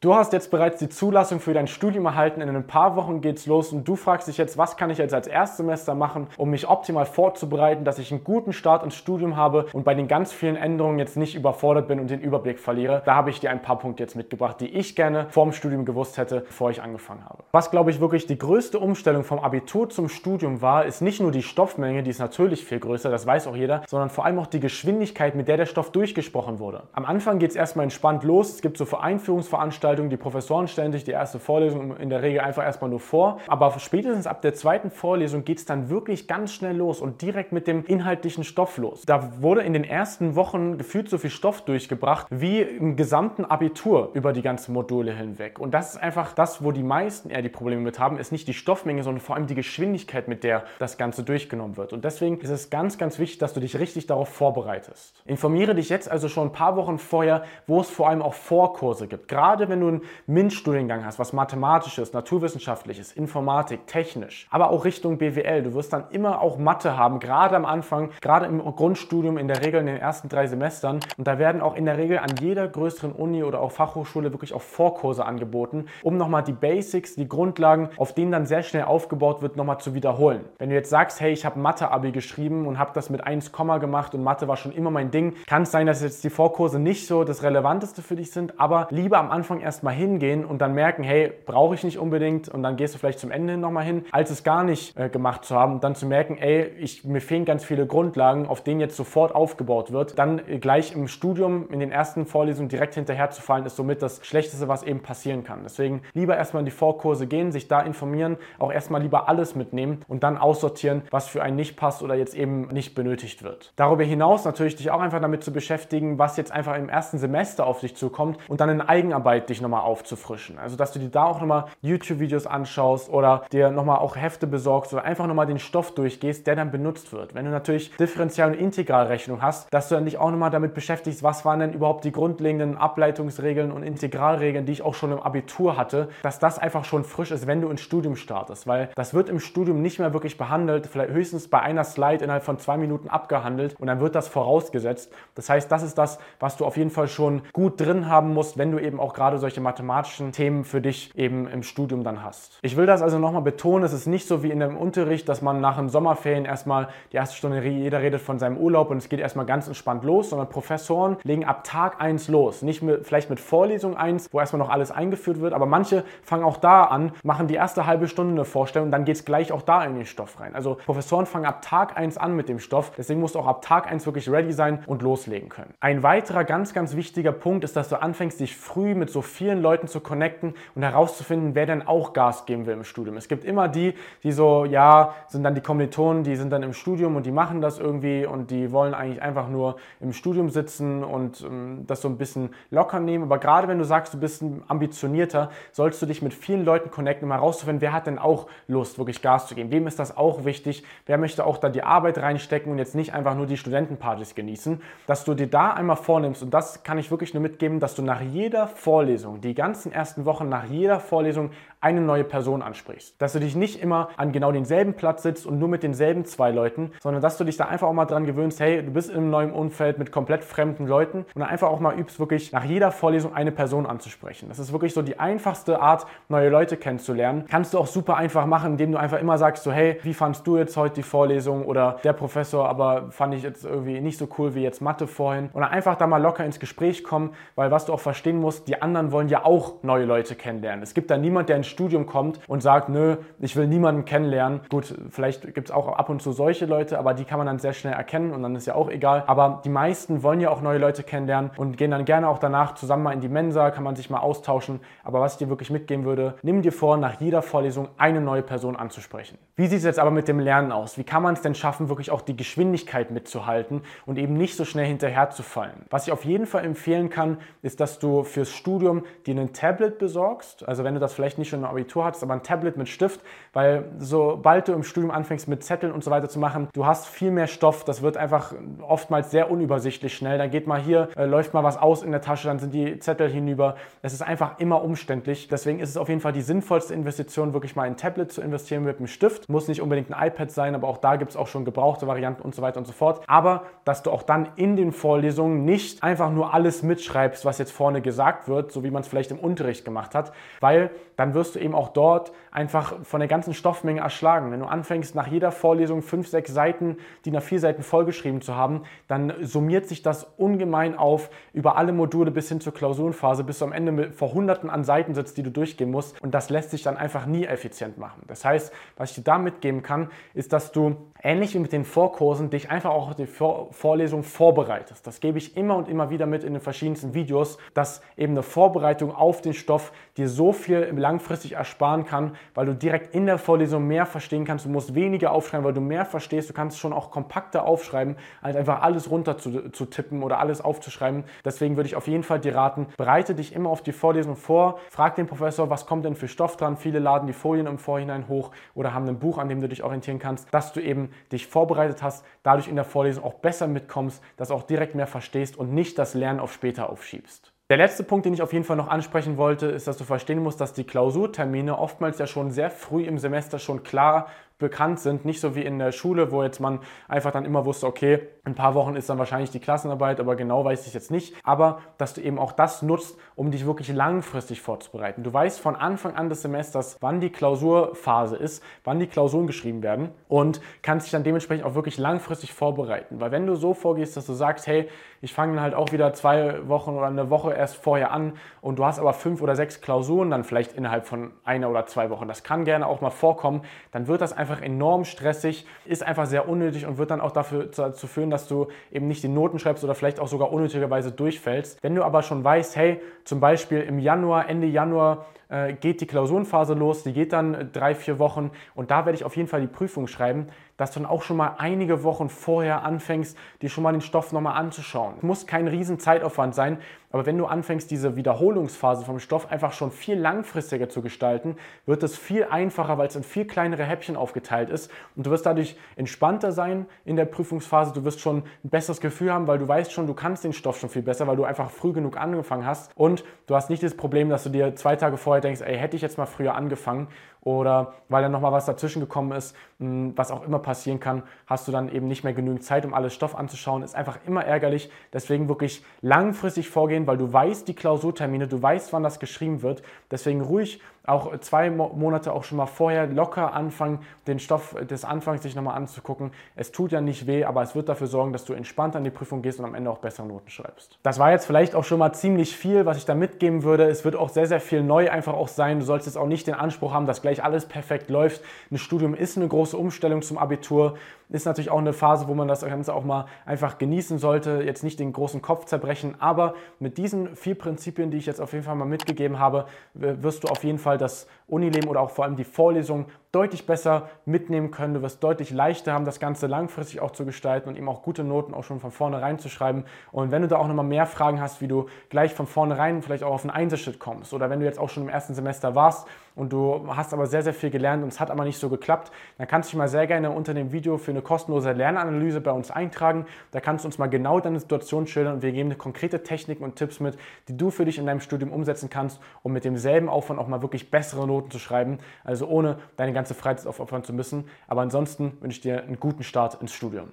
Du hast jetzt bereits die Zulassung für dein Studium erhalten. In ein paar Wochen geht's los und du fragst dich jetzt, was kann ich jetzt als Erstsemester machen, um mich optimal vorzubereiten, dass ich einen guten Start ins Studium habe und bei den ganz vielen Änderungen jetzt nicht überfordert bin und den Überblick verliere. Da habe ich dir ein paar Punkte jetzt mitgebracht, die ich gerne vorm Studium gewusst hätte, bevor ich angefangen habe. Was glaube ich wirklich die größte Umstellung vom Abitur zum Studium war, ist nicht nur die Stoffmenge, die ist natürlich viel größer, das weiß auch jeder, sondern vor allem auch die Geschwindigkeit, mit der der Stoff durchgesprochen wurde. Am Anfang geht es erstmal entspannt los. Es gibt so Vereinführungsveranstaltungen Veranstaltung, die Professoren stellen sich die erste Vorlesung in der Regel einfach erstmal nur vor. Aber spätestens ab der zweiten Vorlesung geht es dann wirklich ganz schnell los und direkt mit dem inhaltlichen Stoff los. Da wurde in den ersten Wochen gefühlt so viel Stoff durchgebracht wie im gesamten Abitur über die ganzen Module hinweg. Und das ist einfach das, wo die meisten eher die Probleme mit haben, ist nicht die Stoffmenge, sondern vor allem die Geschwindigkeit, mit der das Ganze durchgenommen wird. Und deswegen ist es ganz, ganz wichtig, dass du dich richtig darauf vorbereitest. Informiere dich jetzt also schon ein paar Wochen vorher, wo es vor allem auch Vorkurse gibt. Gerade wenn wenn du einen MINT-Studiengang hast, was mathematisches, naturwissenschaftliches, Informatik, technisch, aber auch Richtung BWL, du wirst dann immer auch Mathe haben, gerade am Anfang, gerade im Grundstudium, in der Regel in den ersten drei Semestern. Und da werden auch in der Regel an jeder größeren Uni oder auch Fachhochschule wirklich auch Vorkurse angeboten, um nochmal die Basics, die Grundlagen, auf denen dann sehr schnell aufgebaut wird, nochmal zu wiederholen. Wenn du jetzt sagst, hey, ich habe Mathe-Abi geschrieben und habe das mit 1, gemacht und Mathe war schon immer mein Ding, kann es sein, dass jetzt die Vorkurse nicht so das Relevanteste für dich sind, aber lieber am Anfang erstmal hingehen und dann merken, hey, brauche ich nicht unbedingt und dann gehst du vielleicht zum Ende nochmal hin, als es gar nicht äh, gemacht zu haben und dann zu merken, ey, ich, mir fehlen ganz viele Grundlagen, auf denen jetzt sofort aufgebaut wird. Dann äh, gleich im Studium in den ersten Vorlesungen direkt hinterher zu fallen, ist somit das Schlechteste, was eben passieren kann. Deswegen lieber erstmal in die Vorkurse gehen, sich da informieren, auch erstmal lieber alles mitnehmen und dann aussortieren, was für einen nicht passt oder jetzt eben nicht benötigt wird. Darüber hinaus natürlich dich auch einfach damit zu beschäftigen, was jetzt einfach im ersten Semester auf dich zukommt und dann in Eigenarbeit dich dich nochmal aufzufrischen. Also, dass du dir da auch nochmal YouTube-Videos anschaust oder dir nochmal auch Hefte besorgst oder einfach nochmal den Stoff durchgehst, der dann benutzt wird. Wenn du natürlich Differential- und Integralrechnung hast, dass du dann dich auch nochmal damit beschäftigst, was waren denn überhaupt die grundlegenden Ableitungsregeln und Integralregeln, die ich auch schon im Abitur hatte, dass das einfach schon frisch ist, wenn du ins Studium startest, weil das wird im Studium nicht mehr wirklich behandelt, vielleicht höchstens bei einer Slide innerhalb von zwei Minuten abgehandelt und dann wird das vorausgesetzt. Das heißt, das ist das, was du auf jeden Fall schon gut drin haben musst, wenn du eben auch gerade so solche mathematischen Themen für dich eben im Studium dann hast. Ich will das also nochmal betonen, es ist nicht so wie in dem Unterricht, dass man nach den Sommerferien erstmal die erste Stunde, jeder redet von seinem Urlaub und es geht erstmal ganz entspannt los, sondern Professoren legen ab Tag 1 los. Nicht mit, vielleicht mit Vorlesung 1, wo erstmal noch alles eingeführt wird, aber manche fangen auch da an, machen die erste halbe Stunde eine Vorstellung und dann geht es gleich auch da in den Stoff rein. Also Professoren fangen ab Tag 1 an mit dem Stoff, deswegen musst du auch ab Tag 1 wirklich ready sein und loslegen können. Ein weiterer ganz, ganz wichtiger Punkt ist, dass du anfängst, dich früh mit so vielen Leuten zu connecten und herauszufinden, wer denn auch Gas geben will im Studium. Es gibt immer die, die so, ja, sind dann die Kommilitonen, die sind dann im Studium und die machen das irgendwie und die wollen eigentlich einfach nur im Studium sitzen und ähm, das so ein bisschen locker nehmen. Aber gerade wenn du sagst, du bist ein ambitionierter, sollst du dich mit vielen Leuten connecten, um herauszufinden, wer hat denn auch Lust, wirklich Gas zu geben. Wem ist das auch wichtig? Wer möchte auch da die Arbeit reinstecken und jetzt nicht einfach nur die Studentenpartys genießen? Dass du dir da einmal vornimmst und das kann ich wirklich nur mitgeben, dass du nach jeder Vorlesung Vorlesung, die ganzen ersten Wochen nach jeder Vorlesung eine neue Person ansprichst. Dass du dich nicht immer an genau denselben Platz sitzt und nur mit denselben zwei Leuten, sondern dass du dich da einfach auch mal dran gewöhnst, hey, du bist in einem neuen Umfeld mit komplett fremden Leuten und einfach auch mal übst, wirklich nach jeder Vorlesung eine Person anzusprechen. Das ist wirklich so die einfachste Art, neue Leute kennenzulernen. Kannst du auch super einfach machen, indem du einfach immer sagst, so, hey, wie fandst du jetzt heute die Vorlesung oder der Professor, aber fand ich jetzt irgendwie nicht so cool wie jetzt Mathe vorhin. Und einfach da mal locker ins Gespräch kommen, weil was du auch verstehen musst, die anderen wollen ja auch neue Leute kennenlernen. Es gibt da niemand, der ins Studium kommt und sagt, nö, ich will niemanden kennenlernen. Gut, vielleicht gibt es auch ab und zu solche Leute, aber die kann man dann sehr schnell erkennen und dann ist ja auch egal. Aber die meisten wollen ja auch neue Leute kennenlernen und gehen dann gerne auch danach zusammen mal in die Mensa, kann man sich mal austauschen. Aber was ich dir wirklich mitgeben würde, nimm dir vor, nach jeder Vorlesung eine neue Person anzusprechen. Wie sieht es jetzt aber mit dem Lernen aus? Wie kann man es denn schaffen, wirklich auch die Geschwindigkeit mitzuhalten und eben nicht so schnell hinterherzufallen? Was ich auf jeden Fall empfehlen kann, ist, dass du fürs Studium dir einen Tablet besorgst. Also wenn du das vielleicht nicht schon im Abitur hattest, aber ein Tablet mit Stift, weil sobald du im Studium anfängst mit Zetteln und so weiter zu machen, du hast viel mehr Stoff. Das wird einfach oftmals sehr unübersichtlich schnell. Dann geht mal hier, äh, läuft mal was aus in der Tasche, dann sind die Zettel hinüber. Es ist einfach immer umständlich. Deswegen ist es auf jeden Fall die sinnvollste Investition, wirklich mal ein Tablet zu investieren mit einem Stift. Muss nicht unbedingt ein iPad sein, aber auch da gibt es auch schon gebrauchte Varianten und so weiter und so fort. Aber dass du auch dann in den Vorlesungen nicht einfach nur alles mitschreibst, was jetzt vorne gesagt wird, so wie man es vielleicht im Unterricht gemacht hat, weil dann wirst du eben auch dort einfach von der ganzen Stoffmenge erschlagen. Wenn du anfängst, nach jeder Vorlesung fünf, sechs Seiten, die nach vier Seiten vollgeschrieben zu haben, dann summiert sich das ungemein auf über alle Module bis hin zur Klausurenphase, bis du am Ende mit vor Hunderten an Seiten sitzt, die du durchgehen musst. Und das lässt sich dann einfach nie effizient machen. Das heißt, was ich dir da mitgeben kann, ist, dass du ähnlich wie mit den Vorkursen dich einfach auch auf die Vorlesung vorbereitest. Das gebe ich immer und immer wieder mit in den verschiedensten Videos, dass eben eine Vorbereitung auf den Stoff dir so viel langfristig ersparen kann, weil du direkt in der Vorlesung mehr verstehen kannst. Du musst weniger aufschreiben, weil du mehr verstehst. Du kannst schon auch kompakter aufschreiben, als einfach alles runter zu, zu tippen oder alles aufzuschreiben. Deswegen würde ich auf jeden Fall dir raten, bereite dich immer auf die Vorlesung vor. Frag den Professor, was kommt denn für Stoff dran. Viele laden die Folien im Vorhinein hoch oder haben ein Buch, an dem du dich orientieren kannst, dass du eben dich vorbereitet hast, dadurch in der Vorlesung auch besser mitkommst, das auch direkt mehr verstehst und nicht das Lernen auf später aufschiebst. Der letzte Punkt, den ich auf jeden Fall noch ansprechen wollte, ist, dass du verstehen musst, dass die Klausurtermine oftmals ja schon sehr früh im Semester schon klar bekannt sind. Nicht so wie in der Schule, wo jetzt man einfach dann immer wusste, okay, ein paar Wochen ist dann wahrscheinlich die Klassenarbeit, aber genau weiß ich jetzt nicht. Aber dass du eben auch das nutzt, um dich wirklich langfristig vorzubereiten. Du weißt von Anfang an des Semesters, wann die Klausurphase ist, wann die Klausuren geschrieben werden und kannst dich dann dementsprechend auch wirklich langfristig vorbereiten. Weil wenn du so vorgehst, dass du sagst, hey, ich fange halt auch wieder zwei Wochen oder eine Woche erst vorher an und du hast aber fünf oder sechs Klausuren, dann vielleicht innerhalb von einer oder zwei Wochen, das kann gerne auch mal vorkommen, dann wird das einfach einfach enorm stressig, ist einfach sehr unnötig und wird dann auch dafür dazu führen, dass du eben nicht die Noten schreibst oder vielleicht auch sogar unnötigerweise durchfällst. Wenn du aber schon weißt, hey, zum Beispiel im Januar, Ende Januar äh, geht die Klausurenphase los, die geht dann drei, vier Wochen. Und da werde ich auf jeden Fall die Prüfung schreiben, dass du dann auch schon mal einige Wochen vorher anfängst, dir schon mal den Stoff nochmal anzuschauen. Muss kein riesen Zeitaufwand sein, aber wenn du anfängst, diese Wiederholungsphase vom Stoff einfach schon viel langfristiger zu gestalten, wird es viel einfacher, weil es in viel kleinere Häppchen aufgeteilt ist. Und du wirst dadurch entspannter sein in der Prüfungsphase, du wirst schon ein besseres Gefühl haben, weil du weißt schon, du kannst den Stoff schon viel besser, weil du einfach früh genug angefangen hast. Und du hast nicht das Problem, dass du dir zwei Tage vorher denkst, ey, hätte ich jetzt mal früher angefangen oder weil dann nochmal was dazwischen gekommen ist, hm, was auch immer passieren kann, hast du dann eben nicht mehr genügend Zeit, um alles Stoff anzuschauen. Ist einfach immer ärgerlich. Deswegen wirklich langfristig vorgehen, weil du weißt die Klausurtermine, du weißt, wann das geschrieben wird. Deswegen ruhig auch zwei Monate auch schon mal vorher locker anfangen, den Stoff des Anfangs sich nochmal anzugucken. Es tut ja nicht weh, aber es wird dafür sorgen, dass du entspannt an die Prüfung gehst und am Ende auch bessere Noten schreibst. Das war jetzt vielleicht auch schon mal ziemlich viel, was ich da mitgeben würde. Es wird auch sehr, sehr viel neu einfach auch sein. Du sollst jetzt auch nicht den Anspruch haben, dass gleich alles perfekt läuft. Ein Studium ist eine große Umstellung zum Abitur. Ist natürlich auch eine Phase, wo man das Ganze auch mal einfach genießen sollte, jetzt nicht den großen Kopf zerbrechen, aber mit diesen vier Prinzipien, die ich jetzt auf jeden Fall mal mitgegeben habe, wirst du auf jeden Fall das Unileben oder auch vor allem die Vorlesung deutlich besser mitnehmen können. Du wirst deutlich leichter haben, das Ganze langfristig auch zu gestalten und eben auch gute Noten auch schon von vornherein zu schreiben. Und wenn du da auch nochmal mehr Fragen hast, wie du gleich von vornherein vielleicht auch auf einen Einzelschritt kommst oder wenn du jetzt auch schon im ersten Semester warst und du hast aber sehr, sehr viel gelernt und es hat aber nicht so geklappt, dann kannst du dich mal sehr gerne unter dem Video für eine kostenlose Lernanalyse bei uns eintragen. Da kannst du uns mal genau deine Situation schildern und wir geben dir konkrete Techniken und Tipps mit, die du für dich in deinem Studium umsetzen kannst, um mit demselben Aufwand auch mal wirklich bessere Noten zu schreiben, also ohne deine ganze Freizeit aufopfern zu müssen. Aber ansonsten wünsche ich dir einen guten Start ins Studium.